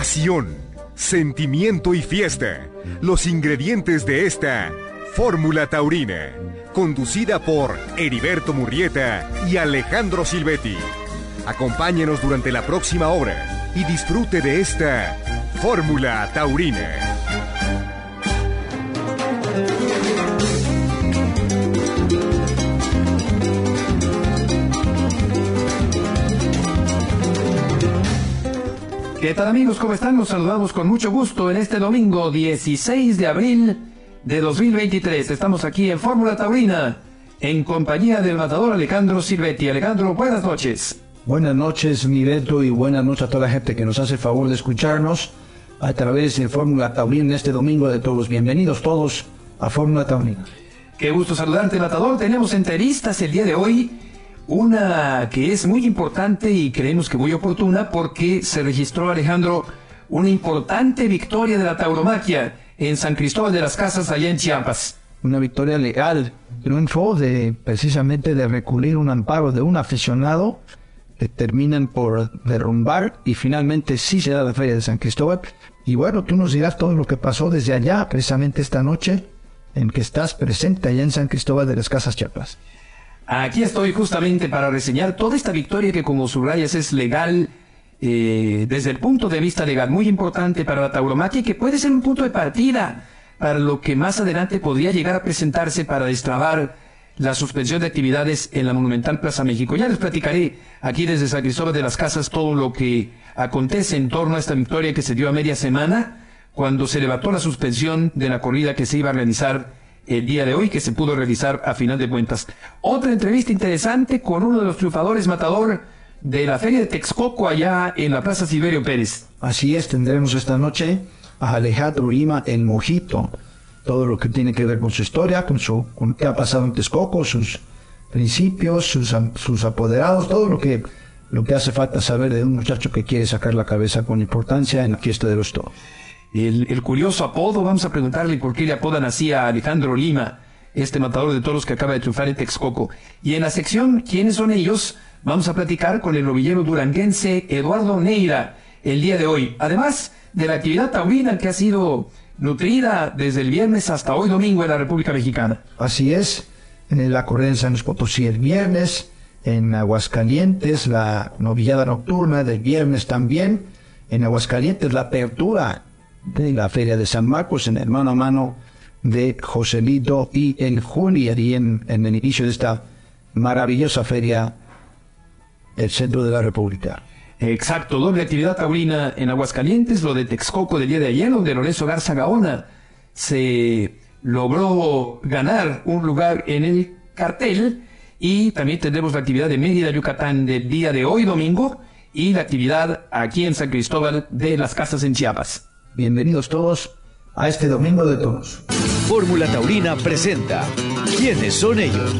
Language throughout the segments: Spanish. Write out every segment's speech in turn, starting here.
pasión, sentimiento y fiesta. Los ingredientes de esta Fórmula Taurina, conducida por Heriberto Murrieta y Alejandro Silvetti. Acompáñenos durante la próxima hora y disfrute de esta Fórmula Taurina. ¿Qué tal amigos? ¿Cómo están? Los saludamos con mucho gusto en este domingo 16 de abril de 2023. Estamos aquí en Fórmula Taurina en compañía del matador Alejandro Silvetti. Alejandro, buenas noches. Buenas noches, mi Beto, y buenas noches a toda la gente que nos hace el favor de escucharnos a través de Fórmula Taurina en este domingo de todos. Bienvenidos todos a Fórmula Taurina. Qué gusto saludarte, matador. Tenemos entrevistas el día de hoy una que es muy importante y creemos que muy oportuna porque se registró, Alejandro, una importante victoria de la tauromaquia en San Cristóbal de las Casas, allá en Chiapas. Una victoria legal, triunfo de precisamente de recurrir un amparo de un aficionado que terminan por derrumbar y finalmente sí se da la feria de San Cristóbal. Y bueno, tú nos dirás todo lo que pasó desde allá, precisamente esta noche, en que estás presente allá en San Cristóbal de las Casas Chiapas. Aquí estoy justamente para reseñar toda esta victoria que como subrayas es legal eh, desde el punto de vista legal muy importante para la tauromaquia y que puede ser un punto de partida para lo que más adelante podría llegar a presentarse para destrabar la suspensión de actividades en la Monumental Plaza México. Ya les platicaré aquí desde San Cristóbal de las Casas todo lo que acontece en torno a esta victoria que se dio a media semana cuando se levantó la suspensión de la corrida que se iba a realizar el día de hoy que se pudo realizar a final de cuentas. Otra entrevista interesante con uno de los triunfadores matador de la feria de Texcoco allá en la Plaza Silverio Pérez. Así es, tendremos esta noche a Alejandro Lima en Mojito. Todo lo que tiene que ver con su historia, con, su, con qué ha pasado en Texcoco, sus principios, sus, sus apoderados, todo lo que, lo que hace falta saber de un muchacho que quiere sacar la cabeza con importancia en la fiesta de los toros el, curioso apodo, vamos a preguntarle por qué le apodan así a Alejandro Lima, este matador de toros que acaba de triunfar en Texcoco. Y en la sección ¿Quiénes son ellos? Vamos a platicar con el novillero duranguense Eduardo Neira el día de hoy. Además de la actividad taurina que ha sido nutrida desde el viernes hasta hoy domingo en la República Mexicana. Así es, en la corrida en San Luis Potosí el viernes, en Aguascalientes la novillada nocturna del viernes también, en Aguascalientes la apertura de la Feria de San Marcos en el mano a mano de Joselito y en julio y en, en el inicio de esta maravillosa feria el centro de la República. Exacto, doble actividad taurina en Aguascalientes, lo de Texcoco del día de ayer, donde Lorenzo Garza Gaona se logró ganar un lugar en el cartel y también tendremos la actividad de Mérida, Yucatán del día de hoy domingo y la actividad aquí en San Cristóbal de las Casas en Chiapas. Bienvenidos todos a este Domingo de Toros. Fórmula Taurina presenta ¿Quiénes son ellos?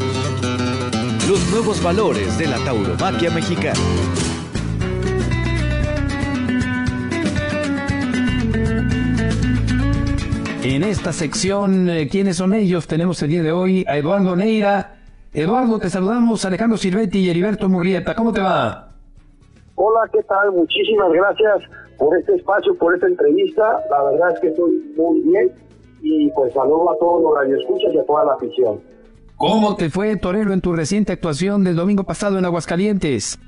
Los nuevos valores de la tauromaquia mexicana. En esta sección, eh, ¿quiénes son ellos? Tenemos el día de hoy a Eduardo Neira. Eduardo, te saludamos, Alejandro Silvetti y Heriberto Murrieta. ¿Cómo te va? Hola, ¿qué tal? Muchísimas gracias por este espacio, por esta entrevista. La verdad es que estoy muy bien y pues saludo a todos los radioescuchas y a toda la afición. ¿Cómo te fue, Torero, en tu reciente actuación del domingo pasado en Aguascalientes?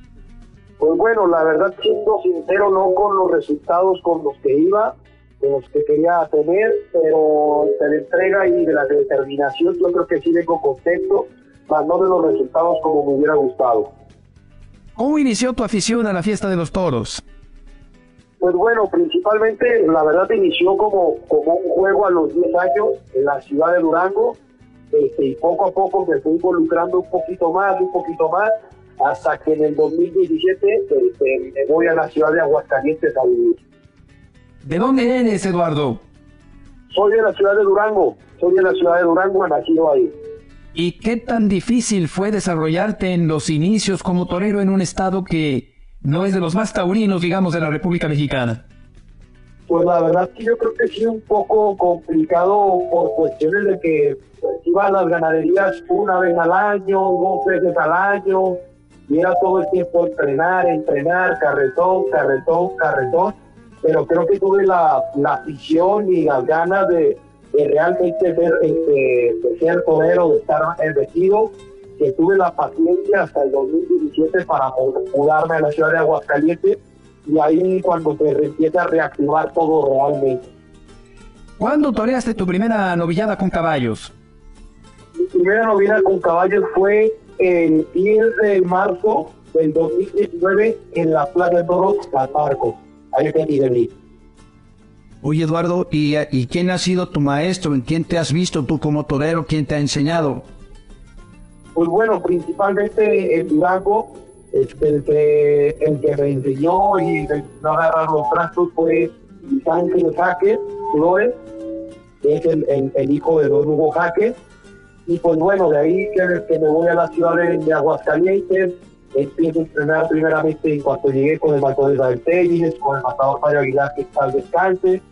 Pues bueno, la verdad, siendo sincero, no con los resultados con los que iba, con los que quería tener, pero de la entrega y de la determinación, yo creo que sí vengo contento, más no de los resultados como me hubiera gustado. ¿Cómo inició tu afición a la fiesta de los toros? Pues bueno, principalmente la verdad inició como, como un juego a los 10 años en la ciudad de Durango este, y poco a poco me fui involucrando un poquito más, un poquito más, hasta que en el 2017 este, me voy a la ciudad de Aguascalientes a vivir. ¿De dónde eres, Eduardo? Soy de la ciudad de Durango, soy de la ciudad de Durango, nacido ahí. ¿Y qué tan difícil fue desarrollarte en los inicios como torero en un estado que no es de los más taurinos, digamos, de la República Mexicana. Pues la verdad que yo creo que sí un poco complicado por cuestiones de que pues, iban las ganaderías una vez al año, dos veces al año, y todo el tiempo entrenar, entrenar, carretón, carretón, carretón. pero creo que tuve la, la afición y las ganas de, de realmente ver, este, de ser torero, de estar vestido, que tuve la paciencia hasta el 2017 para mudarme a la ciudad de Aguascalientes y ahí cuando se empieza a reactivar todo realmente. ¿Cuándo toreaste tu primera novillada con caballos? Mi primera novillada con caballos fue el 10 de marzo del 2019 en la Plaza de Toros, Catarco. Ahí en Oye, Eduardo, ¿y, ¿y quién ha sido tu maestro? ¿En quién te has visto tú como torero? ¿Quién te ha enseñado? Pues bueno, principalmente el Durango, este, el, que, el que me enseñó y a agarrar los trastos fue Ángel Jaque Flores, que es el, hijo de Don Hugo Jaque. Y pues bueno, de ahí que, me voy a la ciudad de, Aguascalientes, empiezo a entrenar primeramente en cuanto llegué con el matador de Telles, con el matador Mario Aguilar que está al descanse.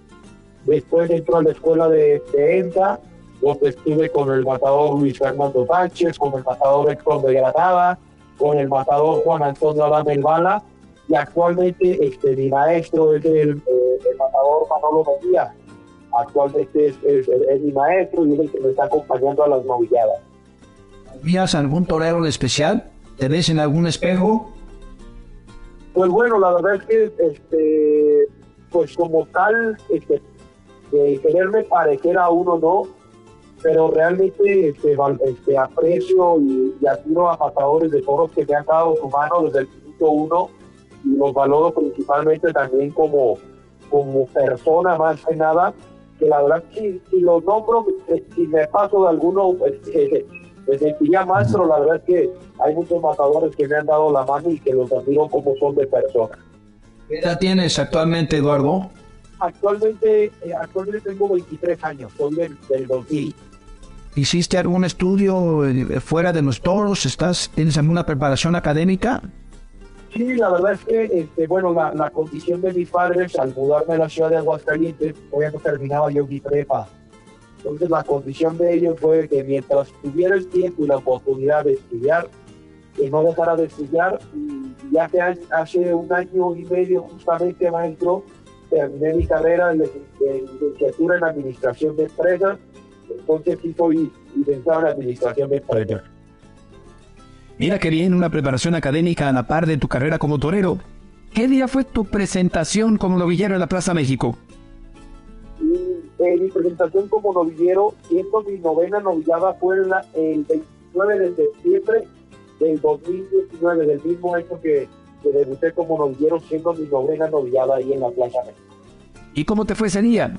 Después entro a la escuela de, de ENTA, donde estuve con el matador Luis Fernando Sánchez, con el matador Héctor de Granada, con el matador Juan Antonio Adame Bala, y actualmente este, mi maestro es el, eh, el matador Manolo Mejía. Actualmente es, es, mi maestro y es el que me está acompañando a las novilladas. ¿Vías algún torero en especial? ¿Te ves en algún espejo? Pues bueno, la verdad es que, este, pues como tal, este, de quererme parecer a uno no, pero realmente este, este, aprecio y, admiro a matadores de toros que me han dado su mano desde el minuto uno y los valoro principalmente también como, como persona más que nada, que la verdad si, si los nombro, eh, si me paso de alguno, pues, eh, me sentiría más, pero la verdad es que hay muchos matadores que me han dado la mano y que los admiro como son de persona. ¿Qué edad tienes actualmente, Eduardo? Actualmente, eh, actualmente tengo 23 años, soy del, del 2000. ¿Hiciste algún estudio eh, fuera de los toros? ¿Estás, ¿Tienes alguna preparación académica? Sí, la verdad es que, este, bueno, la, la, condición de mis padres al mudarme a la ciudad de Aguascalientes, no terminaba yo mi prepa. Entonces la condición de ellos fue que mientras tuviera el tiempo y la oportunidad de estudiar, que no dejara de estudiar. Y ya que hace un año y medio justamente, maestro, terminé mi carrera de licenciatura en Administración de Empresas entonces sí soy licenciado en administración de Mira que bien, una preparación académica a la par de tu carrera como torero. ¿Qué día fue tu presentación como novillero en la Plaza México? Eh, mi presentación como novillero, siendo mi novena novillada, fue el 29 de septiembre del 2019, del mismo año que, que debuté como novillero, siendo mi novena novillada ahí en la Plaza México. ¿Y cómo te fue ese día?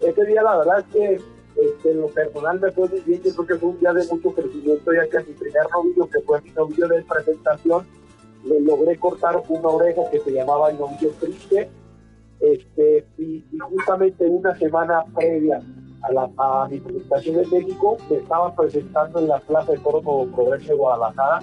Ese día la verdad es que este, lo personal me fue muy bien, yo creo que fue un día de mucho crecimiento, ya que mi primer novillo, que fue mi novillo de presentación, le logré cortar una oreja que se llamaba el novillo triste, este, y, justamente una semana previa a, la, a mi presentación en México, me estaba presentando en la Plaza de Toro Progreso de Guadalajara,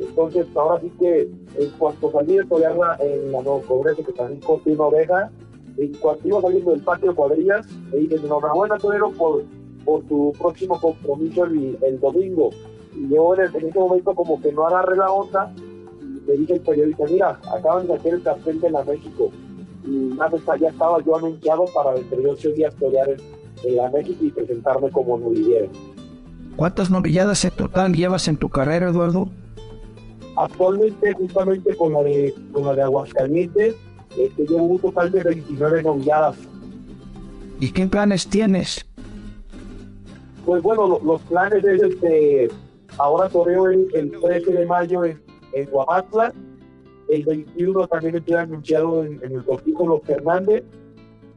entonces ahora sí que en cuanto salí de torearla en la Nuevo Progreso, que también corté una oreja, en cuanto iba saliendo del patio de cuadrillas, me dije, enhorabuena, Torero, por, por tu próximo compromiso el, el domingo. Y yo en, ese momento como que no agarré la onda, y le dije al periodista, mira, acaban de hacer el cartel de la México. Y ya estaba yo anunciado para dentro de ocho días torear en, la México y presentarme como novillero. ¿Cuántas novilladas en total llevas en tu carrera, Eduardo? Actualmente, justamente con la de, con la de Aguascalientes, este, yo un total de 29 novilladas. ¿Y qué planes tienes? Pues bueno, los, planes es este, ahora toreo el, el 13 de mayo en, en el 21 también estoy anunciado en, el Cortijo Los Fernández,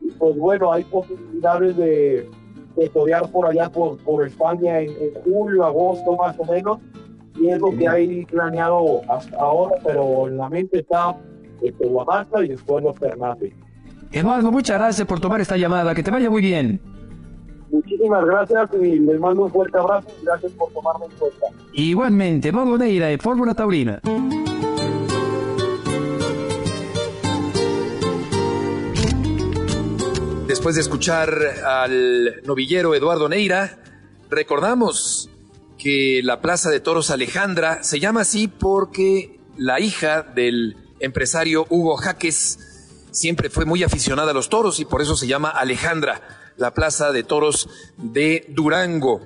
y pues bueno, hay posibilidades de, de torear por allá por, por España en, en julio, agosto más o menos, y es lo que hay planeado hasta ahora, pero en la mente está este, Guamanta y después los Fernández. Eduardo, muchas gracias por tomar esta llamada, que te vaya muy bien. Muchísimas gracias y les mando un fuerte abrazo y gracias por tomarme en cuenta. Igualmente, Eduardo Neira de Fórmula Taurina. Después de escuchar al novillero Eduardo Neira, recordamos que la Plaza de Toros Alejandra se llama así porque la hija del empresario Hugo Jaques siempre fue muy aficionada a los toros y por eso se llama Alejandra, la Plaza de Toros de Durango.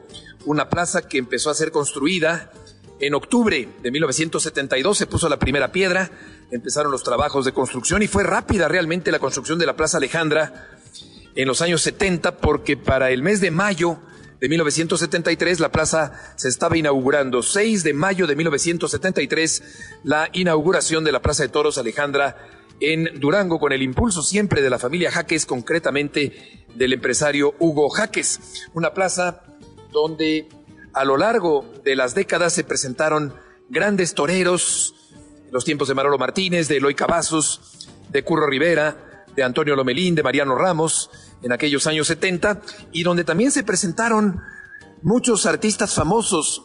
Una plaza que empezó a ser construida en octubre de 1972, se puso la primera piedra, empezaron los trabajos de construcción y fue rápida realmente la construcción de la Plaza Alejandra en los años 70 porque para el mes de mayo de 1973 la plaza se estaba inaugurando. 6 de mayo de 1973 la inauguración de la Plaza de Toros Alejandra en Durango con el impulso siempre de la familia Jaques, concretamente del empresario Hugo Jaques. Una plaza donde a lo largo de las décadas se presentaron grandes toreros, los tiempos de Marolo Martínez, de Eloy Cavazos, de Curro Rivera, de Antonio Lomelín, de Mariano Ramos, en aquellos años 70, y donde también se presentaron muchos artistas famosos,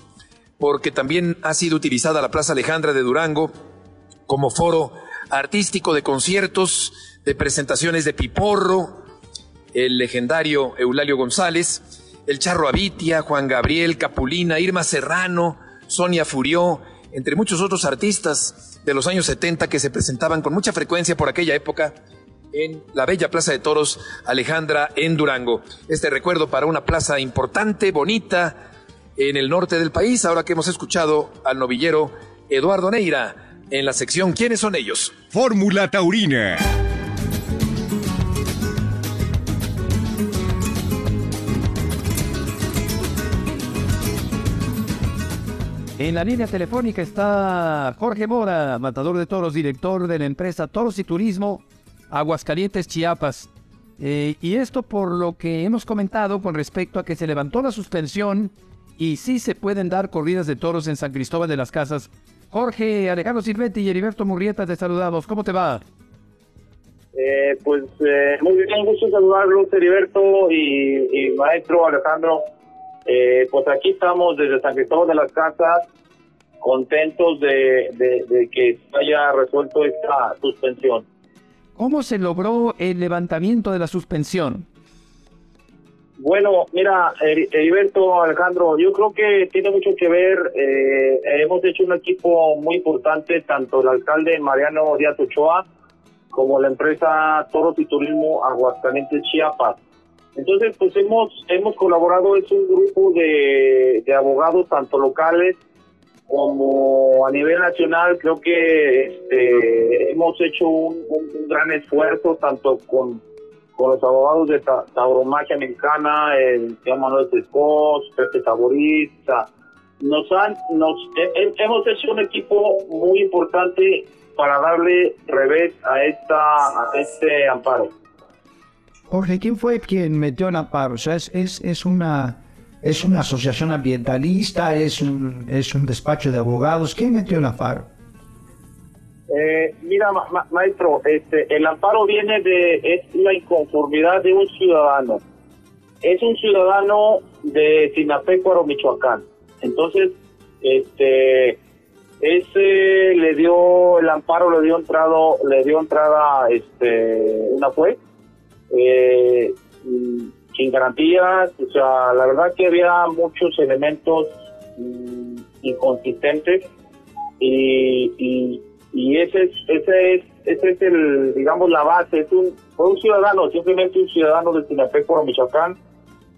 porque también ha sido utilizada la Plaza Alejandra de Durango como foro artístico de conciertos, de presentaciones de Piporro, el legendario Eulalio González, el Charro Avitia, Juan Gabriel, Capulina, Irma Serrano, Sonia Furió, entre muchos otros artistas de los años 70 que se presentaban con mucha frecuencia por aquella época en la bella Plaza de Toros Alejandra en Durango. Este recuerdo para una plaza importante, bonita, en el norte del país, ahora que hemos escuchado al novillero Eduardo Neira en la sección ¿Quiénes son ellos? Fórmula Taurina. En la línea telefónica está Jorge Mora, matador de toros, director de la empresa Toros y Turismo Aguascalientes, Chiapas. Eh, y esto por lo que hemos comentado con respecto a que se levantó la suspensión y sí se pueden dar corridas de toros en San Cristóbal de las Casas. Jorge Alejandro Silvetti y Heriberto Murrieta, te saludamos. ¿Cómo te va? Eh, pues eh, muy bien, gusto saludarlos, Heriberto y, maestro Alejandro. Eh, pues aquí estamos desde San Cristóbal de las Casas, contentos de, de, que se haya resuelto esta suspensión. ¿Cómo se logró el levantamiento de la suspensión? Bueno, mira, Heriberto, Alejandro, yo creo que tiene mucho que ver. Eh, hemos hecho un equipo muy importante, tanto el alcalde Mariano Díaz Ochoa como la empresa Toros y Turismo Aguascalientes Chiapas. Entonces, pues hemos, hemos colaborado, es un grupo de, abogados, tanto locales como a nivel nacional. Creo que este, hemos hecho un, gran esfuerzo, tanto con, con los abogados de Tauromaquia Mexicana, el señor Manuel Tescos, Pepe Taborista. Nos han, nos, hemos hecho un equipo muy importante para darle revés a esta a este amparo. Jorge, ¿quién fue quien metió en amparo? O sea, es, es, una, es una asociación ambientalista, es un, es un despacho de abogados. ¿Quién metió en amparo? Eh, mira, maestro, este, el amparo viene de es la inconformidad de un ciudadano. Es un ciudadano de Sinapecuaro, Michoacán. Entonces, este, ese le dio el amparo, le dio entrado, le dio entrada, este, una juez eh, sin garantías, o sea, la verdad que había muchos elementos mm, inconsistentes y, y, ese es, ese es, ese es el, digamos, la base, es un, fue un ciudadano, simplemente un ciudadano de Sinapécoro, Michoacán,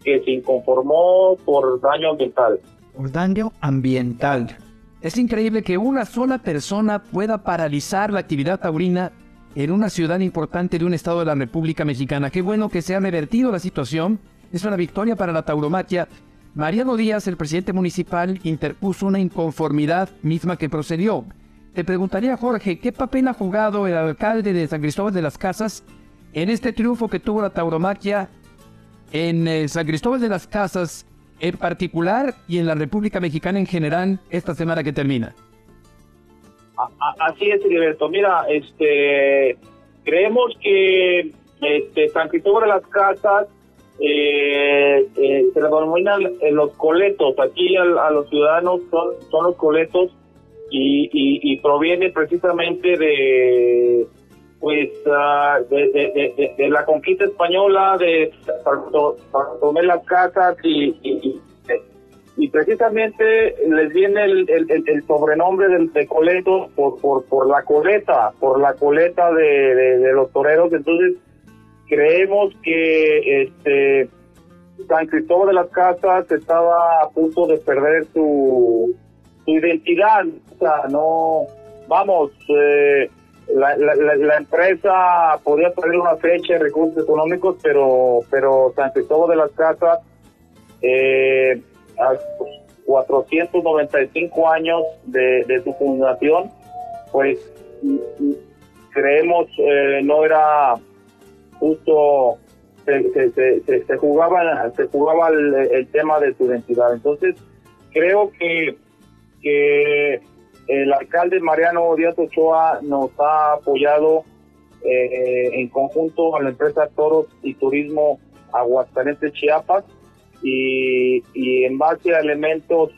que se inconformó por daño ambiental. Por daño ambiental. Es increíble que una sola persona pueda paralizar la actividad taurina en una ciudad importante de un estado de la República Mexicana. Qué bueno que se ha revertido la situación. Es una victoria para la tauromaquia. Mariano Díaz, el presidente municipal, interpuso una inconformidad misma que procedió. Te preguntaría, Jorge, ¿qué papel ha jugado el alcalde de San Cristóbal de las Casas en este triunfo que tuvo la tauromaquia en eh, San Cristóbal de las Casas en particular y en la República Mexicana en general esta semana que termina? Así es, Heriberto. Mira, este, creemos que este, San Cristóbal de las Casas eh, eh, se le denominan los coletos. Aquí a, los ciudadanos son, son los coletos y, proviene precisamente de pues ah, de, la conquista española de tomar las casas y, y, y precisamente les viene el, el, sobrenombre del, de coleto por, por, por la coleta, por la coleta de, de, los toreros. Entonces, creemos que este San Cristóbal de las Casas estaba a punto de perder su, su identidad. O sea, no, vamos, eh, la, la, la, empresa podía perder una fecha de recursos económicos, pero, pero San Cristóbal de las Casas eh, a 495 años de, de su fundación, pues creemos eh, no era justo se, se, se, jugaba se jugaba el, tema de su identidad. Entonces creo que que el alcalde Mariano Díaz Ochoa nos ha apoyado eh, en conjunto a la empresa Toros y Turismo Aguascalientes Chiapas y, y en base a elementos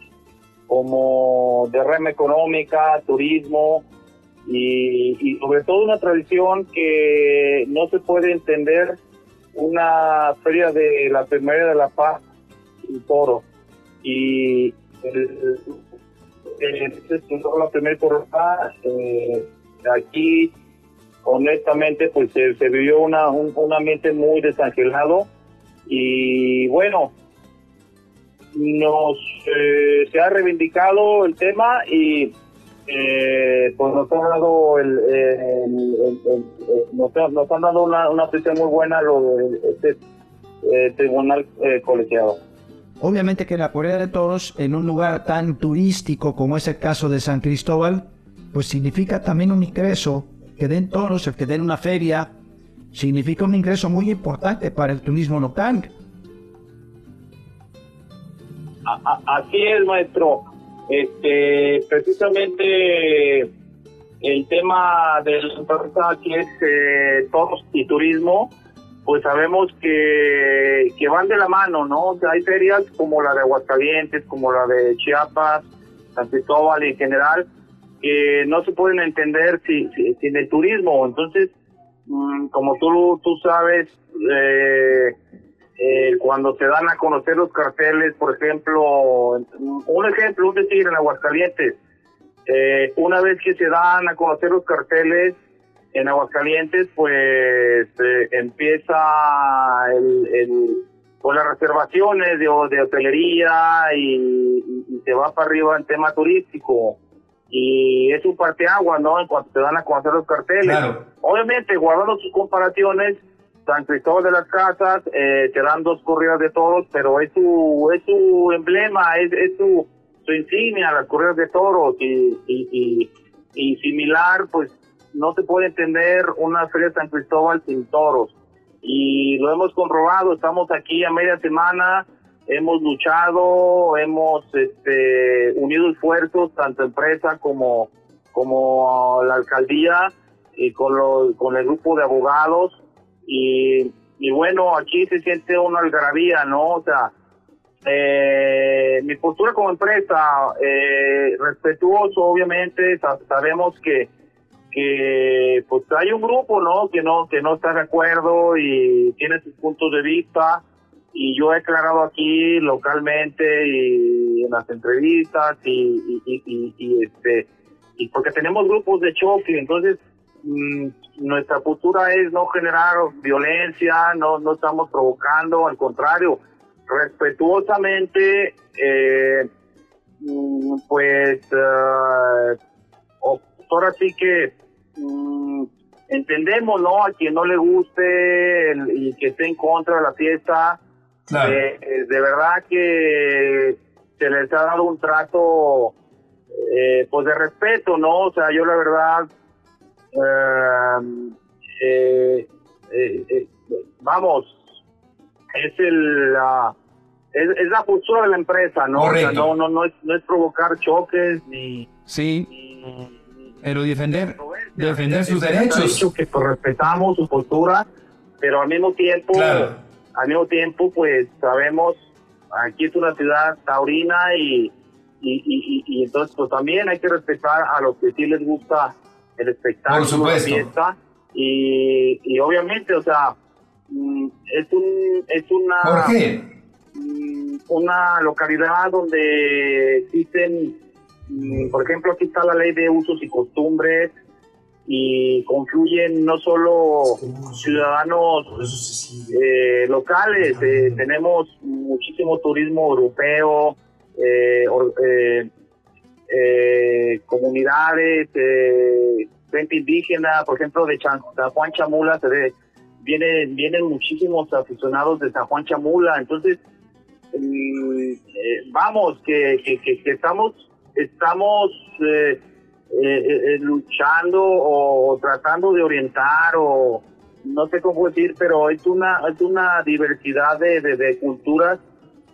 como derrama económica, turismo y, sobre todo una tradición que no se puede entender una feria de la Primera de la Paz en Toro. Y el, la primera corona eh, aquí honestamente pues se, vivió una, un, un ambiente muy desangelado y bueno nos eh, se ha reivindicado el tema y eh, pues nos han dado el, nos, han dado una, una muy buena lo este eh, tribunal colegiado. Obviamente que la Corea de Toros, en un lugar tan turístico como es el caso de San Cristóbal, pues significa también un ingreso, que den toros, el que den una feria, significa un ingreso muy importante para el turismo local así es, maestro. Este, precisamente el tema de la aquí es eh, todos y turismo, pues sabemos que, que van de la mano, ¿no? O hay ferias como la de Aguascalientes, como la de Chiapas, San Cristóbal en general, que no se pueden entender sin, sin el turismo. Entonces, mm, como tú, tú sabes, eh, eh, cuando se dan a conocer los carteles, por ejemplo, un ejemplo, un decir en Aguascalientes, eh, una vez que se dan a conocer los carteles en Aguascalientes, pues eh, empieza el, el, pues las reservaciones de, de hotelería y, y, se va para arriba el tema turístico. Y es un parteaguas, ¿no? En cuanto se dan a conocer los carteles. Obviamente, guardando sus comparaciones, San Cristóbal de las Casas, eh, te dan dos corridas de toros, pero es su, es su emblema, es, su, su insignia, las corridas de toros, y, y, y, similar, pues no se puede entender una feria de San Cristóbal sin toros. Y lo hemos comprobado, estamos aquí a media semana, hemos luchado, hemos este, unido esfuerzos, tanto empresa como, como la alcaldía, y con, lo, con el grupo de abogados, y, y bueno, aquí se siente una algarabía, ¿no? O sea, eh, mi postura como empresa, eh, respetuoso, obviamente, sabemos que que pues hay un grupo no que no que no está de acuerdo y tiene sus puntos de vista y yo he aclarado aquí localmente y en las entrevistas y, y, y, y este y porque tenemos grupos de choque entonces nuestra postura es no generar violencia, no, no estamos provocando, al contrario, respetuosamente, eh, mm, pues, uh, ahora sí que mm, entendemos, ¿no? A quien no le guste y que esté en contra de la fiesta, eh, eh, de verdad que se les ha dado un trato, pues de respeto, ¿no? O sea, yo la verdad eh, eh, eh, vamos, es el la, es, la postura de la empresa, ¿no? no, no, no es, no es provocar choques ni. Sí. pero defender, defender sus derechos. Dicho que pues, respetamos su postura, pero al mismo tiempo, al mismo tiempo, pues sabemos, aquí es una ciudad taurina y, y, y, y entonces pues también hay que respetar a los que sí les gusta el espectáculo, la fiesta. Y, y obviamente, o sea, mm, es, un, es una... Jorge, mm, una localidad donde existen, mm, por ejemplo, aquí está la ley de usos y costumbres y confluyen no solo ciudadanos eh, locales, eh, tenemos muchísimo turismo europeo, eh, comunidades, gente indígena, por ejemplo, de San Juan Chamula se ve vienen, vienen muchísimos aficionados de San Juan Chamula, entonces mm, eh, vamos, que, que, estamos, estamos eh, eh, luchando o, tratando de orientar o no sé cómo decir, pero es una, es una diversidad de, de, culturas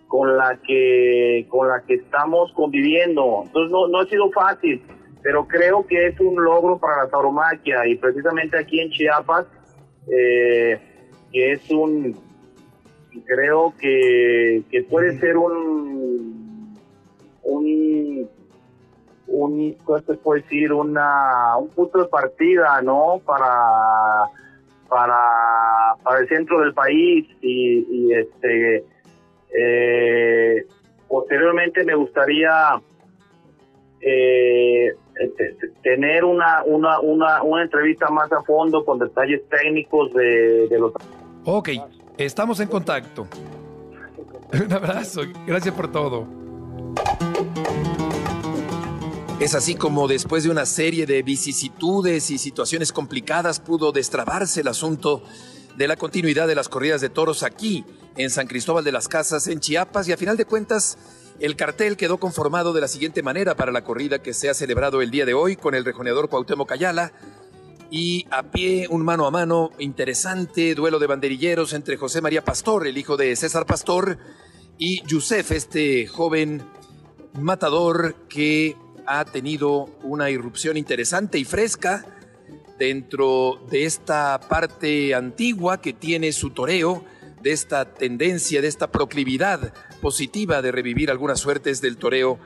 con la que con la que estamos conviviendo. Entonces no, no ha sido fácil, pero creo que es un logro para la tauromaquia y precisamente aquí en Chiapas eh, que es un, creo que, que puede ser un, un, un, ¿cómo se puede decir? Una, un punto de partida, ¿no? Para, para, para el centro del país y, y este, eh, posteriormente me gustaría eh, este, tener una, una, una, una, entrevista más a fondo con detalles técnicos de, de los... Ok, estamos en contacto. Un abrazo, gracias por todo. Es así como después de una serie de vicisitudes y situaciones complicadas pudo destrabarse el asunto de la continuidad de las corridas de toros aquí, en San Cristóbal de las Casas, en Chiapas, y a final de cuentas el cartel quedó conformado de la siguiente manera para la corrida que se ha celebrado el día de hoy con el rejoneador Cuauhtémoc Ayala. Y a pie un mano a mano interesante duelo de banderilleros entre José María Pastor, el hijo de César Pastor, y Yusef, este joven matador que ha tenido una irrupción interesante y fresca dentro de esta parte antigua que tiene su toreo, de esta tendencia, de esta proclividad positiva de revivir algunas suertes del toreo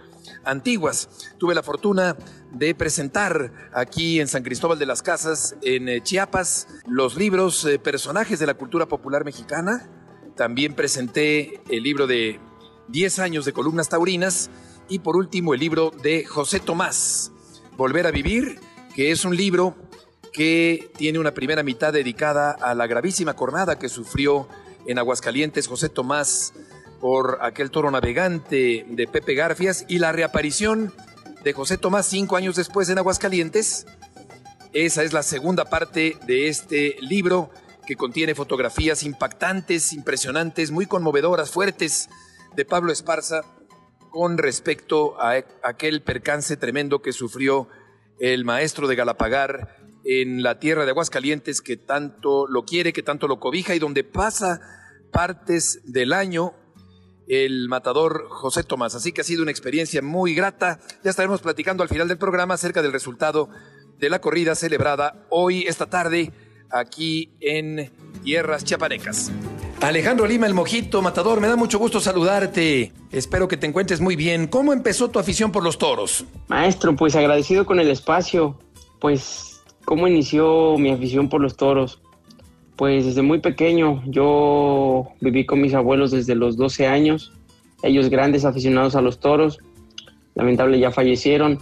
antiguas. Tuve la fortuna de presentar aquí en San Cristóbal de las Casas, en eh, Chiapas, los libros eh, Personajes de la Cultura Popular Mexicana. También presenté el libro de 10 años de columnas taurinas y por último el libro de José Tomás, Volver a Vivir, que es un libro que tiene una primera mitad dedicada a la gravísima cornada que sufrió en Aguascalientes José Tomás por aquel toro navegante de Pepe Garfias y la reaparición de José Tomás cinco años después en Aguascalientes. Esa es la segunda parte de este libro que contiene fotografías impactantes, impresionantes, muy conmovedoras, fuertes de Pablo Esparza con respecto a aquel percance tremendo que sufrió el maestro de Galapagar en la tierra de Aguascalientes que tanto lo quiere, que tanto lo cobija y donde pasa partes del año el matador José Tomás. Así que ha sido una experiencia muy grata. Ya estaremos platicando al final del programa acerca del resultado de la corrida celebrada hoy, esta tarde, aquí en Tierras Chiapanecas. Alejandro Lima, el mojito, matador, me da mucho gusto saludarte. Espero que te encuentres muy bien. ¿Cómo empezó tu afición por los toros? Maestro, pues agradecido con el espacio. Pues, ¿cómo inició mi afición por los toros? Pues desde muy pequeño, yo viví con mis abuelos desde los 12 años, ellos grandes aficionados a los toros, lamentable ya fallecieron,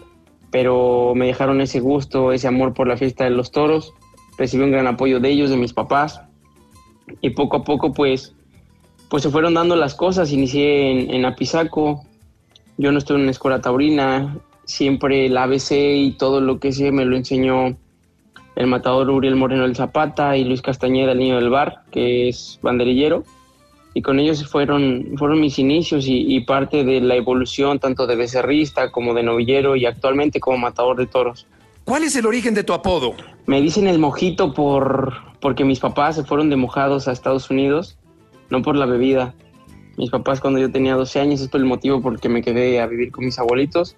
pero me dejaron ese gusto, ese amor por la fiesta de los toros, recibí un gran apoyo de ellos, de mis papás, y poco a poco pues, pues se fueron dando las cosas, inicié en, en Apizaco, yo no estuve en una escuela taurina, siempre el ABC y todo lo que sé me lo enseñó el matador Uriel Moreno del Zapata y Luis Castañeda, el niño del bar, que es banderillero. Y con ellos fueron, fueron mis inicios y, parte de la evolución tanto de becerrista como de novillero y actualmente como matador de toros. ¿Cuál es el origen de tu apodo? Me dicen el mojito por, porque mis papás se fueron de mojados a Estados Unidos, no por la bebida. Mis papás cuando yo tenía 12 años, es por el motivo por que me quedé a vivir con mis abuelitos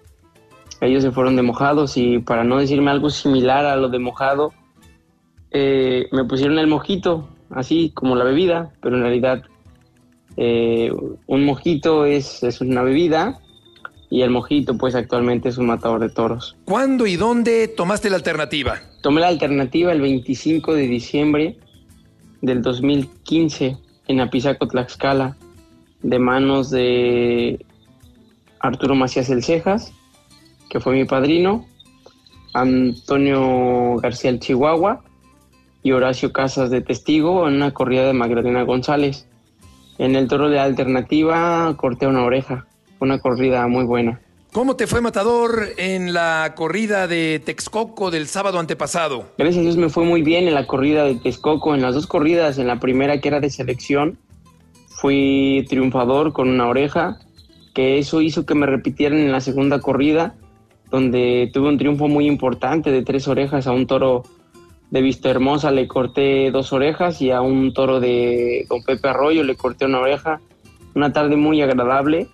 ellos se fueron de mojados y para no decirme algo similar a lo de mojado, eh, me pusieron el mojito, así como la bebida, pero en realidad eh, un mojito es, es una bebida y el mojito pues actualmente es un matador de toros. ¿Cuándo y dónde tomaste la alternativa? Tomé la alternativa el 25 de diciembre del 2015 en Apizaco, Tlaxcala. de manos de Arturo Macías El Cejas, que fue mi padrino, Antonio García el Chihuahua y Horacio Casas de testigo en una corrida de Magdalena González. En el toro de alternativa corté una oreja, una corrida muy buena. ¿Cómo te fue, Matador, en la corrida de Texcoco del sábado antepasado? Gracias a Dios me fue muy bien en la corrida de Texcoco, en las dos corridas, en la primera que era de selección, fui triunfador con una oreja, que eso hizo que me repitieran en la segunda corrida, donde tuve un triunfo muy importante de tres orejas a un toro de Vista Hermosa le corté dos orejas y a un toro de Don Pepe Arroyo le corté una oreja. Una tarde muy agradable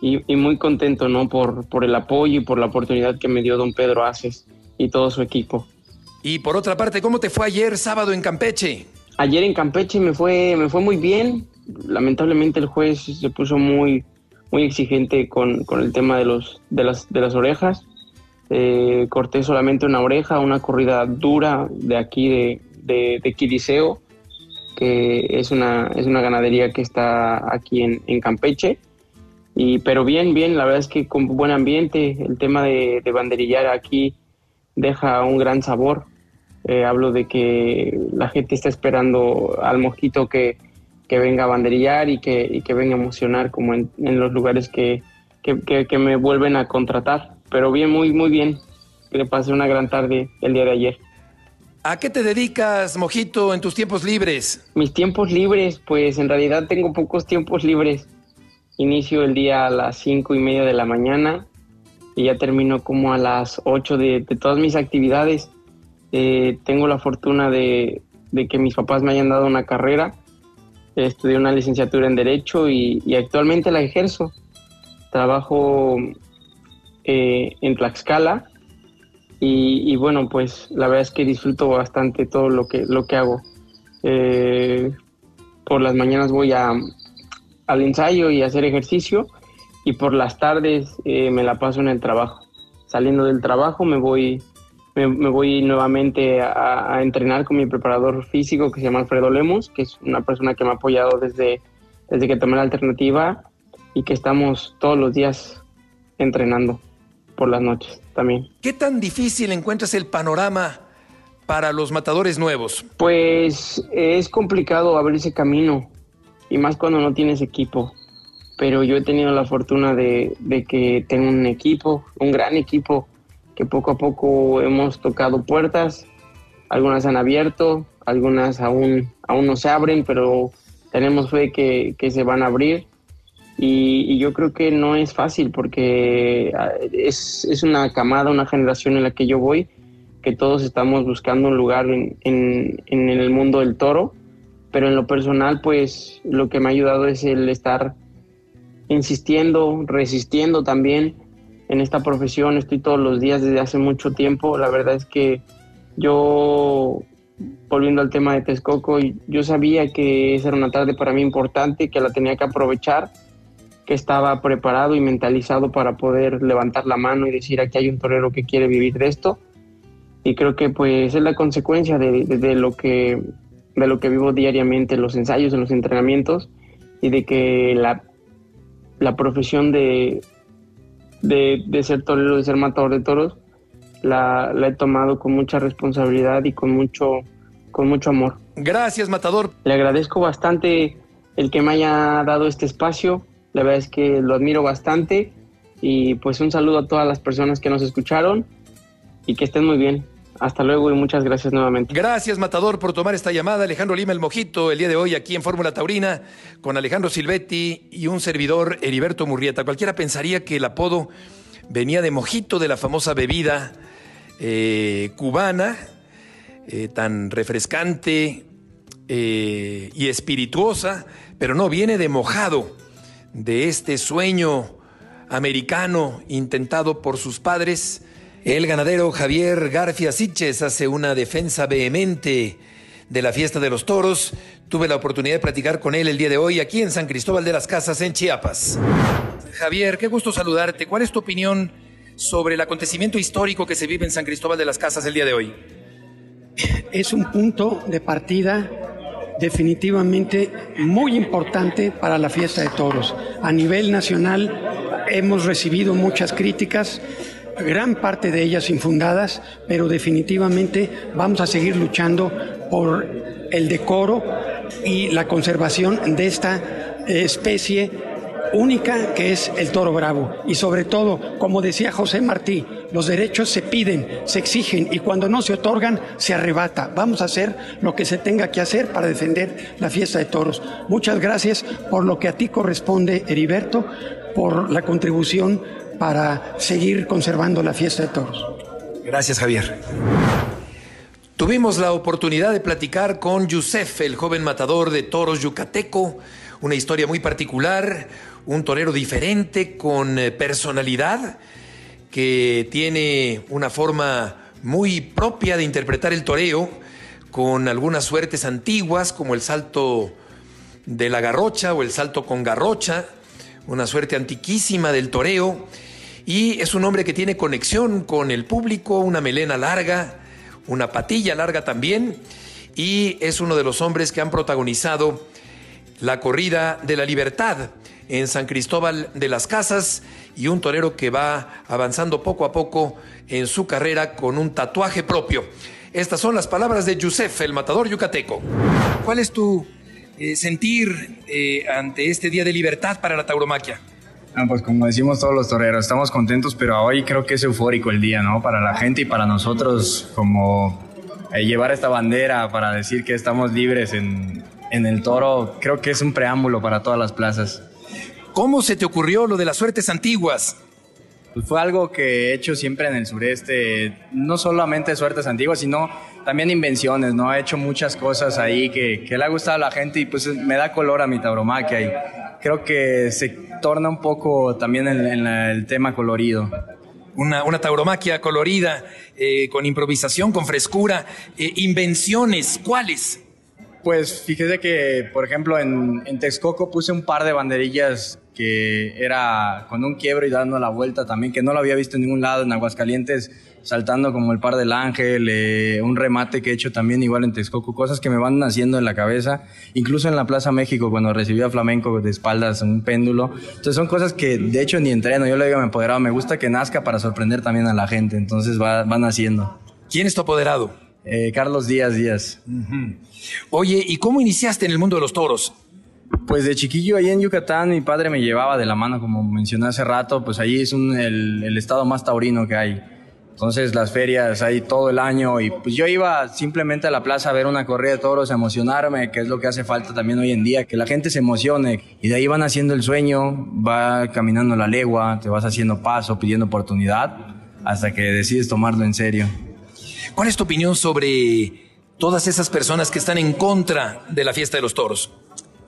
y, muy contento ¿no? por, por el apoyo y por la oportunidad que me dio Don Pedro Aces y todo su equipo. Y por otra parte, ¿cómo te fue ayer sábado en Campeche? Ayer en Campeche me fue, me fue muy bien. Lamentablemente el juez se puso muy, muy exigente con, con el tema de, los, de, las, de las orejas eh, corté solamente una oreja, una corrida dura de aquí de, de, de Quiriseo, que es una, es una ganadería que está aquí en, Campeche. Y, pero bien, bien, la verdad es que con buen ambiente, el tema de, de banderillar aquí deja un gran sabor. Eh, hablo de que la gente está esperando al mosquito que, que venga a banderillar y que, y que venga a emocionar como en, los lugares que, que, me vuelven a contratar pero bien, muy, muy bien. Le pasé una gran tarde el día de ayer. ¿A qué te dedicas, Mojito, en tus tiempos libres? Mis tiempos libres, pues en realidad tengo pocos tiempos libres. Inicio el día a las cinco y media de la mañana y ya termino como a las ocho de, todas mis actividades. Eh, tengo la fortuna de, de, que mis papás me hayan dado una carrera. Estudié una licenciatura en Derecho y, y actualmente la ejerzo. Trabajo eh, en Tlaxcala. Y, bueno, pues la verdad es que disfruto bastante todo lo que, lo que hago. Eh, por las mañanas voy a, al ensayo y a hacer ejercicio y por las tardes eh, me la paso en el trabajo. Saliendo del trabajo me voy, me, voy nuevamente a, a, entrenar con mi preparador físico que se llama Alfredo Lemos, que es una persona que me ha apoyado desde, desde que tomé la alternativa y que estamos todos los días entrenando por las noches también. ¿Qué tan difícil encuentras el panorama para los matadores nuevos? Pues es complicado abrirse camino y más cuando no tienes equipo. Pero yo he tenido la fortuna de, de que tengo un equipo, un gran equipo, que poco a poco hemos tocado puertas, algunas han abierto, algunas aún, aún no se abren, pero tenemos fe que, que se van a abrir y, yo creo que no es fácil porque ah, es, es, una camada, una generación en la que yo voy, que todos estamos buscando un lugar en, en, en, el mundo del toro, pero en lo personal pues lo que me ha ayudado es el estar insistiendo, resistiendo también en esta profesión, estoy todos los días desde hace mucho tiempo, la verdad es que yo volviendo al tema de Texcoco, yo sabía que esa era una tarde para mí importante, que la tenía que aprovechar que estaba preparado y mentalizado para poder levantar la mano y decir aquí hay un torero que quiere vivir de esto y creo que pues es la consecuencia de, de, lo que de lo que vivo diariamente en los ensayos en los entrenamientos y de que la, la profesión de, de, de, ser torero de ser matador de toros la, la he tomado con mucha responsabilidad y con mucho con mucho amor. Gracias matador. Le agradezco bastante el que me haya dado este espacio la verdad es que lo admiro bastante y pues un saludo a todas las personas que nos escucharon y que estén muy bien. Hasta luego y muchas gracias nuevamente. Gracias, Matador, por tomar esta llamada. Alejandro Lima, el Mojito, el día de hoy aquí en Fórmula Taurina, con Alejandro Silvetti y un servidor, Heriberto Murrieta. Cualquiera pensaría que el apodo venía de Mojito, de la famosa bebida eh, cubana, eh, tan refrescante eh, y espirituosa, pero no, viene de mojado de este sueño americano intentado por sus padres, el ganadero Javier García Siches hace una defensa vehemente de la fiesta de los toros. Tuve la oportunidad de platicar con él el día de hoy aquí en San Cristóbal de las Casas, en Chiapas. Javier, qué gusto saludarte. ¿Cuál es tu opinión sobre el acontecimiento histórico que se vive en San Cristóbal de las Casas el día de hoy? Es un punto de partida definitivamente muy importante para la fiesta de toros. A nivel nacional hemos recibido muchas críticas, gran parte de ellas infundadas, pero definitivamente vamos a seguir luchando por el decoro y la conservación de esta especie única que es el toro bravo. Y sobre todo, como decía José Martí, los derechos se piden, se exigen y cuando no se otorgan, se arrebata. Vamos a hacer lo que se tenga que hacer para defender la fiesta de toros. Muchas gracias por lo que a ti corresponde, Heriberto, por la contribución para seguir conservando la fiesta de toros. Gracias, Javier. Tuvimos la oportunidad de platicar con Yusef, el joven matador de toros yucateco, una historia muy particular, un torero diferente, con eh, personalidad, que tiene una forma muy propia de interpretar el toreo, con algunas suertes antiguas, como el salto de la garrocha o el salto con garrocha, una suerte antiquísima del toreo, y es un hombre que tiene conexión con el público, una melena larga, una patilla larga también, y es uno de los hombres que han protagonizado la corrida de la libertad en San Cristóbal de las Casas y un torero que va avanzando poco a poco en su carrera con un tatuaje propio. Estas son las palabras de Yusef, el matador yucateco. ¿Cuál es tu eh, sentir eh, ante este día de libertad para la tauromaquia? Ah, pues como decimos todos los toreros, estamos contentos, pero hoy creo que es eufórico el día, ¿no? Para la gente y para nosotros como eh, llevar esta bandera para decir que estamos libres en, en el toro, creo que es un preámbulo para todas las plazas. ¿Cómo se te ocurrió lo de las suertes antiguas? Pues fue algo que he hecho siempre en el sureste, no solamente suertes antiguas, sino también invenciones, ¿no? He hecho muchas cosas ahí que, le ha gustado a la gente y pues me da color a mi tauromaquia y creo que se torna un poco también en, el tema colorido. Una, una tauromaquia colorida, eh, con improvisación, con frescura, eh, invenciones, ¿cuáles? Pues fíjese que, por ejemplo, en, en, Texcoco puse un par de banderillas que era con un quiebro y dando la vuelta también, que no lo había visto en ningún lado. En Aguascalientes, saltando como el par del ángel, eh, un remate que he hecho también igual en Texcoco, cosas que me van naciendo en la cabeza. Incluso en la Plaza México, cuando recibí a Flamenco de espaldas un péndulo. Entonces son cosas que de hecho ni entreno. Yo le digo a mi apoderado, me gusta que nazca para sorprender también a la gente. Entonces va, van naciendo. ¿Quién es tu apoderado? Eh, Carlos Díaz Díaz. Oye, ¿y cómo iniciaste en el mundo de los toros? Pues de chiquillo ahí en Yucatán mi padre me llevaba de la mano, como mencioné hace rato, pues ahí es el, estado más taurino que hay. Entonces las ferias ahí todo el año y pues yo iba simplemente a la plaza a ver una corrida de toros, a emocionarme, que es lo que hace falta también hoy en día, que la gente se emocione y de ahí van haciendo el sueño, va caminando la legua, te vas haciendo paso, pidiendo oportunidad hasta que decides tomarlo en serio. ¿Cuál es tu opinión sobre todas esas personas que están en contra de la fiesta de los toros?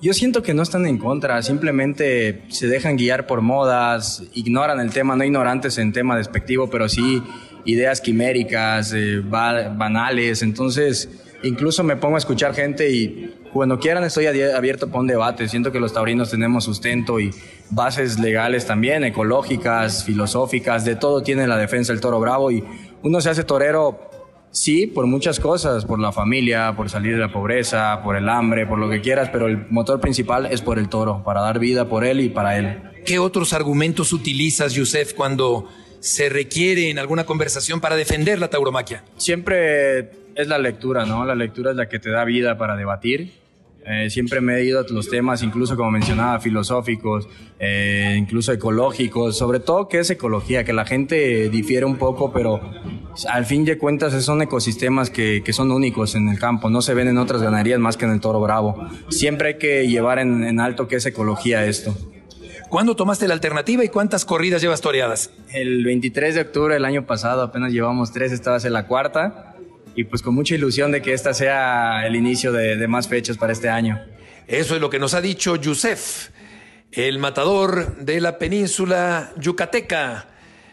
Yo siento que no están en contra, simplemente se dejan guiar por modas, ignoran el tema, no ignorantes en tema despectivo, pero sí ideas quiméricas, eh, banales. Entonces, incluso me pongo a escuchar gente y cuando quieran estoy abierto para un debate. Siento que los taurinos tenemos sustento y bases legales también, ecológicas, filosóficas, de todo tiene la defensa del toro bravo y uno se hace torero Sí, por muchas cosas, por la familia, por salir de la pobreza, por el hambre, por lo que quieras, pero el motor principal es por el toro, para dar vida por él y para él. ¿Qué otros argumentos utilizas, Yusef, cuando se requiere en alguna conversación para defender la tauromaquia? Siempre es la lectura, ¿no? La lectura es la que te da vida para debatir eh, siempre me he ido a los temas, incluso como mencionaba, filosóficos, eh, incluso ecológicos, sobre todo que es ecología, que la gente difiere un poco, pero al fin de cuentas son ecosistemas que, que son únicos en el campo, no se ven en otras ganaderías más que en el toro bravo. Siempre hay que llevar en, en alto que es ecología esto. ¿Cuándo tomaste la alternativa y cuántas corridas llevas toreadas? El 23 de octubre del año pasado, apenas llevamos tres, esta va a ser la cuarta y pues con mucha ilusión de que esta sea el inicio de, más fechas para este año. Eso es lo que nos ha dicho Yusef, el matador de la península yucateca,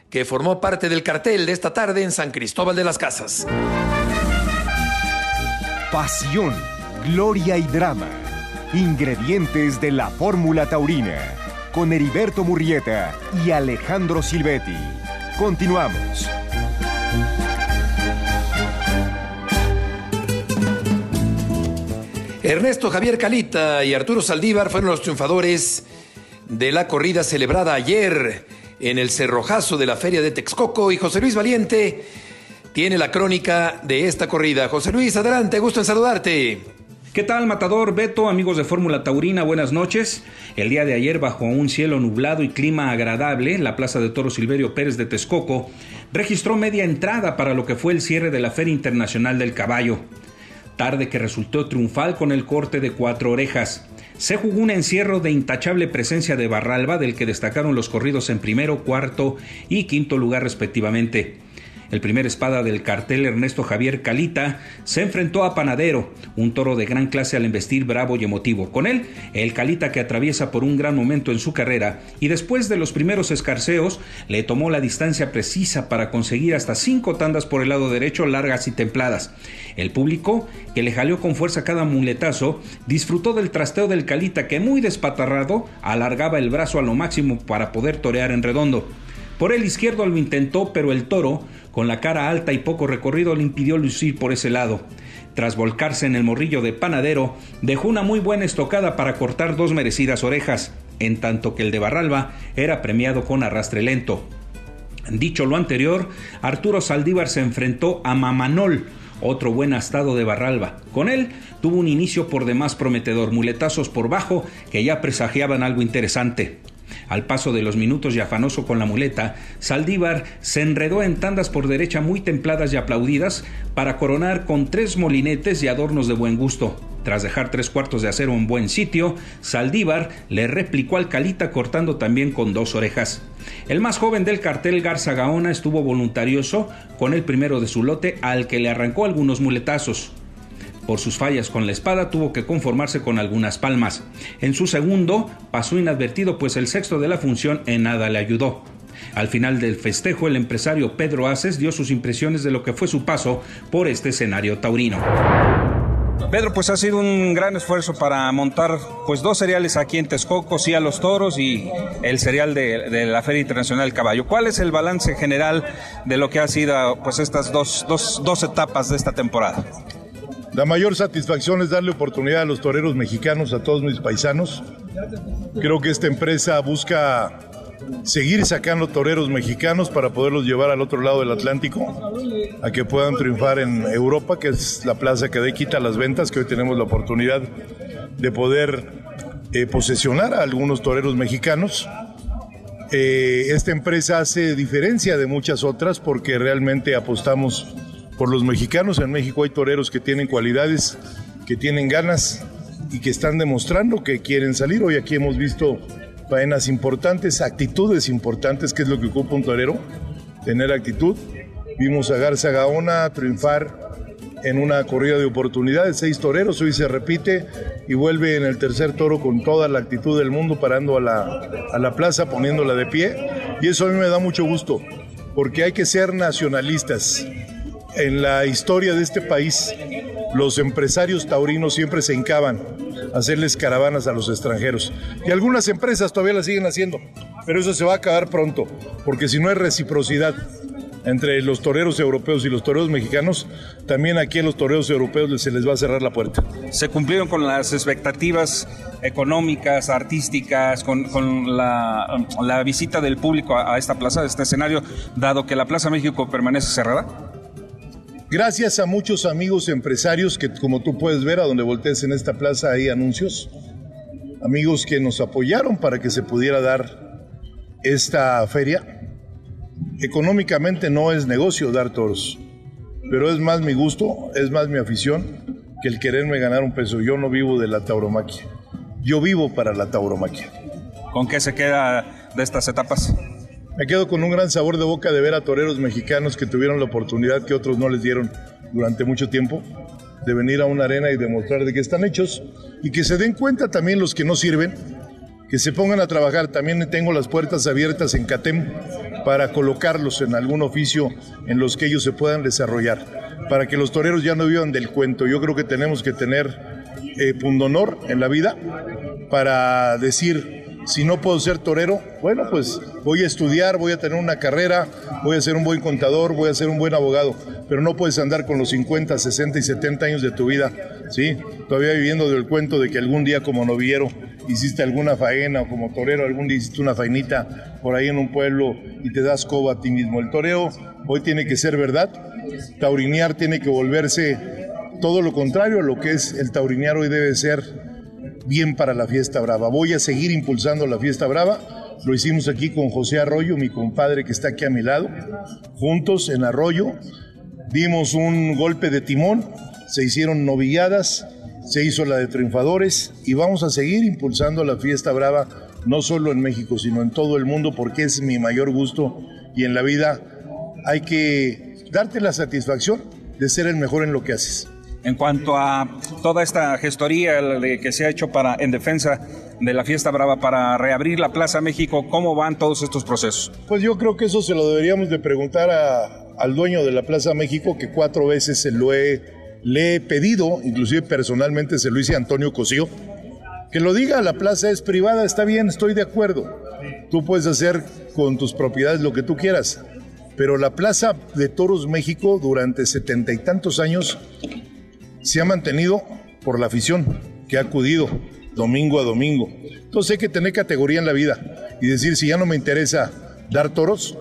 que formó parte del cartel de esta tarde en San Cristóbal de las Casas. Pasión, gloria y drama. Ingredientes de la fórmula taurina. Con Heriberto Murrieta y Alejandro Silvetti. Continuamos. Ernesto Javier Calita y Arturo Saldívar fueron los triunfadores de la corrida celebrada ayer en el cerrojazo de la Feria de Texcoco y José Luis Valiente tiene la crónica de esta corrida. José Luis, adelante, gusto en saludarte. ¿Qué tal, Matador Beto, amigos de Fórmula Taurina? Buenas noches. El día de ayer, bajo un cielo nublado y clima agradable, la Plaza de Toro Silverio Pérez de Texcoco registró media entrada para lo que fue el cierre de la Feria Internacional del Caballo. Tarde que resultó triunfal con el corte de cuatro orejas. Se jugó un encierro de intachable presencia de Barralba, del que destacaron los corridos en primero, cuarto y quinto lugar respectivamente. El primer espada del cartel Ernesto Javier Calita se enfrentó a Panadero, un toro de gran clase al embestir bravo y emotivo. Con él, el Calita que atraviesa por un gran momento en su carrera y después de los primeros escarceos le tomó la distancia precisa para conseguir hasta cinco tandas por el lado derecho largas y templadas. El público, que le jaleó con fuerza cada muletazo, disfrutó del trasteo del Calita que muy despatarrado alargaba el brazo a lo máximo para poder torear en redondo. Por el izquierdo lo intentó, pero el toro, con la cara alta y poco recorrido, le impidió lucir por ese lado. Tras volcarse en el morrillo de panadero, dejó una muy buena estocada para cortar dos merecidas orejas, en tanto que el de Barralba era premiado con arrastre lento. Dicho lo anterior, Arturo Saldívar se enfrentó a Mamanol, otro buen astado de Barralba. Con él tuvo un inicio por demás prometedor, muletazos por bajo que ya presagiaban algo interesante. Al paso de los minutos y afanoso con la muleta, Saldívar se enredó en tandas por derecha muy templadas y aplaudidas para coronar con tres molinetes y adornos de buen gusto. Tras dejar tres cuartos de acero en buen sitio, Saldívar le replicó al Calita cortando también con dos orejas. El más joven del cartel, Garza Gaona, estuvo voluntarioso con el primero de su lote al que le arrancó algunos muletazos. Por sus fallas con la espada tuvo que conformarse con algunas palmas. En su segundo pasó inadvertido pues el sexto de la función en nada le ayudó. Al final del festejo el empresario Pedro Aces dio sus impresiones de lo que fue su paso por este escenario taurino. Pedro, pues ha sido un gran esfuerzo para montar pues dos cereales aquí en Texcoco, sí a los toros y el cereal de, la Feria Internacional del Caballo. ¿Cuál es el balance general de lo que ha sido pues estas dos, dos, dos etapas de esta temporada? La mayor satisfacción es darle oportunidad a los toreros mexicanos, a todos mis paisanos. Creo que esta empresa busca seguir sacando toreros mexicanos para poderlos llevar al otro lado del Atlántico, a que puedan triunfar en Europa, que es la plaza que de quita las ventas, que hoy tenemos la oportunidad de poder eh, posesionar a algunos toreros mexicanos. Eh, esta empresa hace diferencia de muchas otras porque realmente apostamos por los mexicanos. En México hay toreros que tienen cualidades, que tienen ganas y que están demostrando que quieren salir. Hoy aquí hemos visto faenas importantes, actitudes importantes, que es lo que ocupa un torero, tener actitud. Vimos a Garza Gaona triunfar en una corrida de oportunidades, seis toreros, hoy se repite y vuelve en el tercer toro con toda la actitud del mundo parando a la, a la plaza, poniéndola de pie. Y eso a mí me da mucho gusto, porque hay que ser nacionalistas en la historia de este país, los empresarios taurinos siempre se hincaban a hacerles caravanas a los extranjeros. Y algunas empresas todavía las siguen haciendo, pero eso se va a acabar pronto, porque si no hay reciprocidad entre los toreros europeos y los toreros mexicanos, también aquí a los toreros europeos se les va a cerrar la puerta. Se cumplieron con las expectativas económicas, artísticas, con, la, la, visita del público a, a esta plaza, a este escenario, dado que la Plaza México permanece cerrada. Gracias a muchos amigos empresarios que, como tú puedes ver, a donde voltees en esta plaza hay anuncios. Amigos que nos apoyaron para que se pudiera dar esta feria. Económicamente no es negocio dar toros, pero es más mi gusto, es más mi afición que el quererme ganar un peso. Yo no vivo de la tauromaquia, yo vivo para la tauromaquia. ¿Con qué se queda de estas etapas? Me quedo con un gran sabor de boca de ver a toreros mexicanos que tuvieron la oportunidad que otros no les dieron durante mucho tiempo de venir a una arena y demostrar de que están hechos y que se den cuenta también los que no sirven, que se pongan a trabajar. También tengo las puertas abiertas en CATEM para colocarlos en algún oficio en los que ellos se puedan desarrollar, para que los toreros ya no vivan del cuento. Yo creo que tenemos que tener eh, pundonor en la vida para decir Si no puedo ser torero, bueno, pues voy a estudiar, voy a tener una carrera, voy a ser un buen contador, voy a ser un buen abogado, pero no puedes andar con los 50, 60 y 70 años de tu vida, ¿sí? Todavía viviendo del cuento de que algún día como noviero hiciste alguna faena o como torero algún día hiciste una faenita por ahí en un pueblo y te das coba a ti mismo. El toreo hoy tiene que ser verdad, taurinear tiene que volverse todo lo contrario a lo que es el taurinear hoy debe ser bien para la fiesta brava. Voy a seguir impulsando la fiesta brava. Lo hicimos aquí con José Arroyo, mi compadre que está aquí a mi lado. Juntos en Arroyo dimos un golpe de timón, se hicieron novilladas, se hizo la de triunfadores y vamos a seguir impulsando la fiesta brava, no solo en México, sino en todo el mundo, porque es mi mayor gusto y en la vida hay que darte la satisfacción de ser el mejor en lo que haces en cuanto a toda esta gestoría que se ha hecho para en defensa de la fiesta brava para reabrir la Plaza México, ¿cómo van todos estos procesos? Pues yo creo que eso se lo deberíamos de preguntar al dueño de la Plaza México, que cuatro veces se lo he, le he pedido, inclusive personalmente se lo hice a Antonio Cosío, que lo diga, la plaza es privada, está bien, estoy de acuerdo. Tú puedes hacer con tus propiedades lo que tú quieras, pero la Plaza de Toros México durante setenta y tantos años se ha mantenido por la afición que ha acudido domingo a domingo. Entonces hay que tener categoría en la vida y decir, si ya no me interesa dar toros,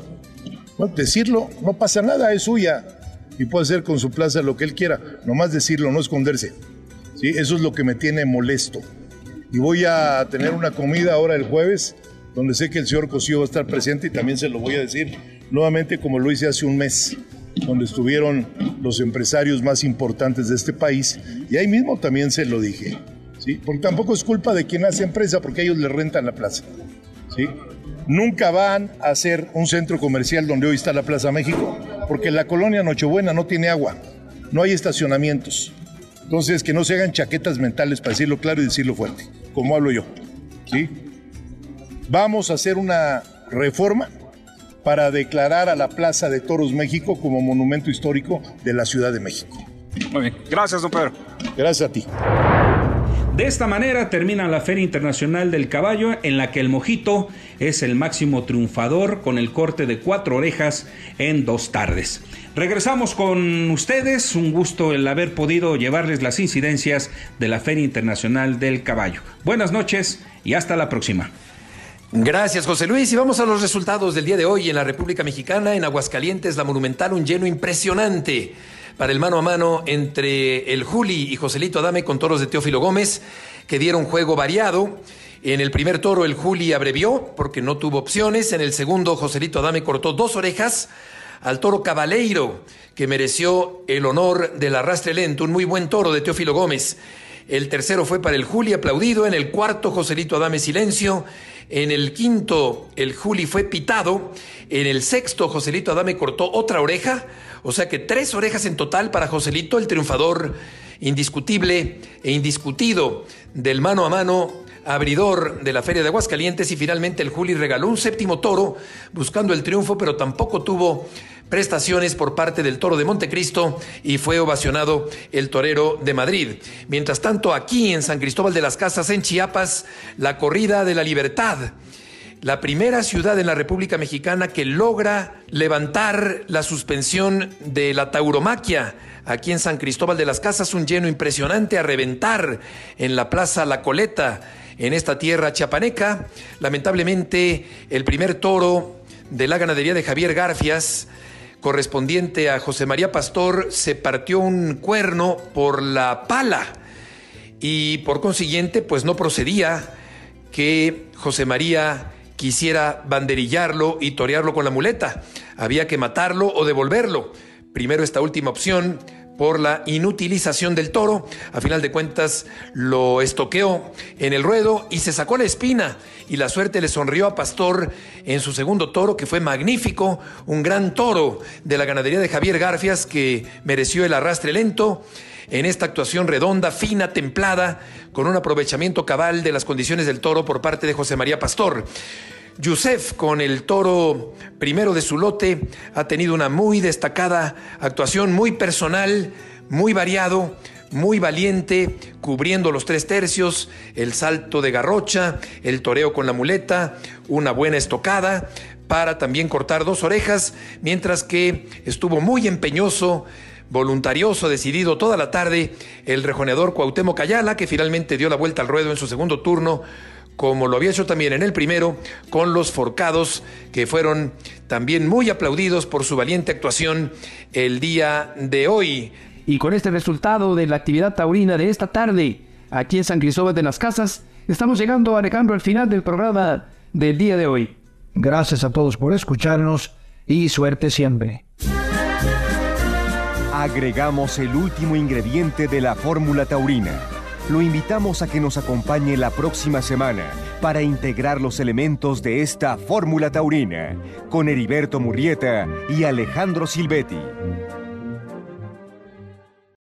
bueno, decirlo, no pasa nada, es suya y puede hacer con su plaza lo que él quiera, nomás decirlo, no esconderse. ¿sí? Eso es lo que me tiene molesto. Y voy a tener una comida ahora el jueves, donde sé que el señor Cosío va a estar presente y también se lo voy a decir nuevamente como lo hice hace un mes donde estuvieron los empresarios más importantes de este país, y ahí mismo también se lo dije, ¿sí? porque tampoco es culpa de quien hace empresa, porque ellos le rentan la plaza. ¿sí? Nunca van a hacer un centro comercial donde hoy está la Plaza México, porque la colonia Nochebuena no tiene agua, no hay estacionamientos. Entonces, que no se hagan chaquetas mentales para decirlo claro y decirlo fuerte, como hablo yo. ¿sí? Vamos a hacer una reforma para declarar a la Plaza de Toros México como monumento histórico de la Ciudad de México. Muy bien, gracias, don Pedro. Gracias a ti. De esta manera termina la Feria Internacional del Caballo, en la que el mojito es el máximo triunfador con el corte de cuatro orejas en dos tardes. Regresamos con ustedes, un gusto el haber podido llevarles las incidencias de la Feria Internacional del Caballo. Buenas noches y hasta la próxima. Gracias, José Luis. Y vamos a los resultados del día de hoy en la República Mexicana, en Aguascalientes, la Monumental, un lleno impresionante para el mano a mano entre el Juli y Joselito Adame con toros de Teófilo Gómez, que dieron juego variado. En el primer toro el Juli abrevió porque no tuvo opciones. En el segundo Joselito Adame cortó dos orejas al toro Cabaleiro, que mereció el honor del arrastre lento, un muy buen toro de Teófilo Gómez. El tercero fue para el Juli aplaudido. En el cuarto Joselito Adame silencio. En el quinto, el Juli fue pitado. En el sexto, Joselito Adame cortó otra oreja. O sea que tres orejas en total para Joselito, el triunfador indiscutible e indiscutido del mano a mano abridor de la Feria de Aguascalientes y finalmente el Juli regaló un séptimo toro buscando el triunfo, pero tampoco tuvo prestaciones por parte del Toro de Montecristo y fue ovacionado el Torero de Madrid. Mientras tanto, aquí en San Cristóbal de las Casas, en Chiapas, la corrida de la libertad la primera ciudad en la República Mexicana que logra levantar la suspensión de la tauromaquia. Aquí en San Cristóbal de las Casas, un lleno impresionante a reventar en la Plaza La Coleta, en esta tierra chiapaneca. Lamentablemente, el primer toro de la ganadería de Javier Garfias correspondiente a José María Pastor se partió un cuerno por la pala y por consiguiente pues no procedía que José María quisiera banderillarlo y torearlo con la muleta. Había que matarlo o devolverlo. Primero esta última opción por la inutilización del toro. A final de cuentas lo estoqueó en el ruedo y se sacó la espina. Y la suerte le sonrió a Pastor en su segundo toro, que fue magnífico, un gran toro de la ganadería de Javier Garfias que mereció el arrastre lento en esta actuación redonda, fina, templada, con un aprovechamiento cabal de las condiciones del toro por parte de José María Pastor. Yusef, con el toro primero de su lote, ha tenido una muy destacada actuación, muy personal, muy variado, muy valiente, cubriendo los tres tercios, el salto de garrocha, el toreo con la muleta, una buena estocada para también cortar dos orejas, mientras que estuvo muy empeñoso, voluntarioso, decidido toda la tarde el rejoneador Cuauhtémoc Ayala, que finalmente dio la vuelta al ruedo en su segundo turno, como lo había hecho también en el primero, con los forcados, que fueron también muy aplaudidos por su valiente actuación el día de hoy. Y con este resultado de la actividad taurina de esta tarde, aquí en San Cristóbal de las Casas, estamos llegando, Alejandro, al final del programa del día de hoy. Gracias a todos por escucharnos y suerte siempre. Agregamos el último ingrediente de la fórmula taurina. Lo invitamos a que nos acompañe la próxima semana para integrar los elementos de esta fórmula taurina con Heriberto Murrieta y Alejandro Silvetti.